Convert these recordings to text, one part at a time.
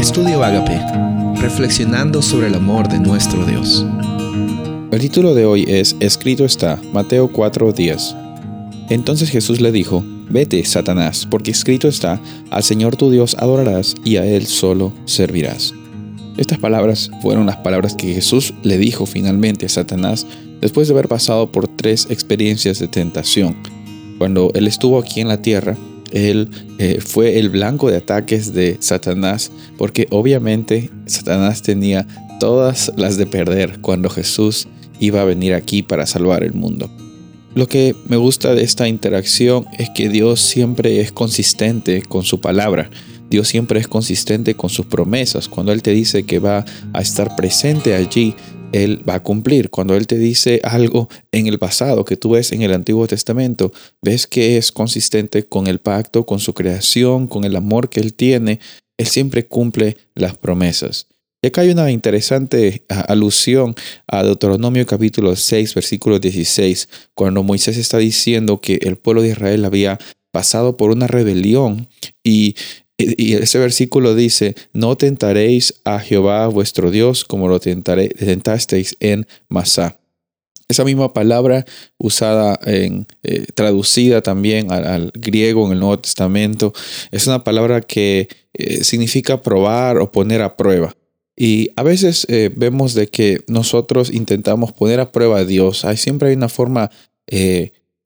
Estudio Agape, reflexionando sobre el amor de nuestro Dios. El título de hoy es Escrito está, Mateo 4:10. Entonces Jesús le dijo, Vete, Satanás, porque escrito está, al Señor tu Dios adorarás y a Él solo servirás. Estas palabras fueron las palabras que Jesús le dijo finalmente a Satanás después de haber pasado por tres experiencias de tentación. Cuando Él estuvo aquí en la tierra, Él eh, fue el blanco de ataques de Satanás, porque obviamente Satanás tenía todas las de perder cuando Jesús iba a venir aquí para salvar el mundo. Lo que me gusta de esta interacción es que Dios siempre es consistente con su palabra. Dios siempre es consistente con sus promesas. Cuando Él te dice que va a estar presente allí, Él va a cumplir. Cuando Él te dice algo en el pasado que tú ves en el Antiguo Testamento, ves que es consistente con el pacto, con su creación, con el amor que Él tiene. Él siempre cumple las promesas. Y acá hay una interesante alusión a Deuteronomio capítulo 6, versículo 16, cuando Moisés está diciendo que el pueblo de Israel había pasado por una rebelión y, ese versículo dice, no tentaréis a Jehová vuestro Dios como lo tentasteis en Masá. Esa misma palabra usada en, eh, traducida también al, griego en el Nuevo Testamento, es una palabra que eh, significa probar o poner a prueba. Y a veces eh, vemos de que nosotros intentamos poner a prueba a Dios. Hay, siempre hay una forma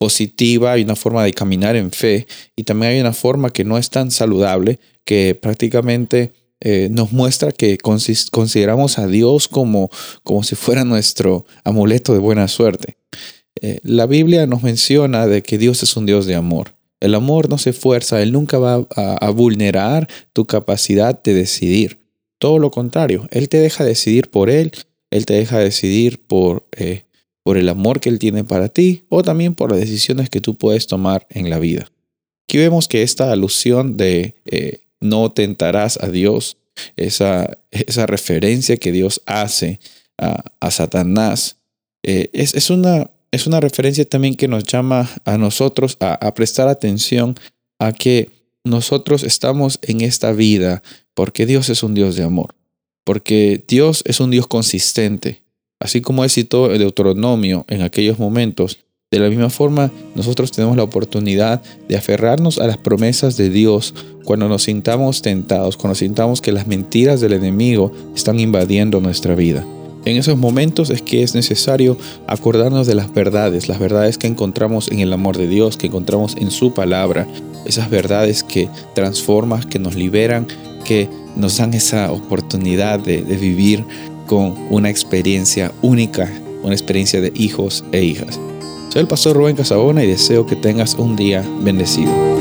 positiva, hay una forma de caminar en fe y también hay una forma que no es tan saludable que prácticamente eh, nos muestra que consideramos a Dios como, como si fuera nuestro amuleto de buena suerte. la Biblia nos menciona de que Dios es un Dios de amor. El amor no se fuerza, Él nunca va a vulnerar tu capacidad de decidir. Todo lo contrario, Él te deja decidir por Él, Él te deja decidir por, eh, por el amor que Él tiene para ti o también por las decisiones que tú puedes tomar en la vida. Aquí vemos que esta alusión de eh, no tentarás a Dios, esa, esa referencia que Dios hace a, Satanás, eh, es, una, es una referencia también que nos llama a nosotros a prestar atención a que nosotros estamos en esta vida porque Dios es un Dios de amor, porque Dios es un Dios consistente. Así como él citó el Deuteronomio en aquellos momentos, de la misma forma nosotros tenemos la oportunidad de aferrarnos a las promesas de Dios cuando nos sintamos tentados, cuando sintamos que las mentiras del enemigo están invadiendo nuestra vida. En esos momentos es que es necesario acordarnos de las verdades, las verdades que encontramos en el amor de Dios, que encontramos en su palabra, esas verdades que transforman, que nos liberan, que nos dan esa oportunidad de, vivir con una experiencia única, una experiencia de hijos e hijas. Soy el pastor Rubén Casabona y deseo que tengas un día bendecido.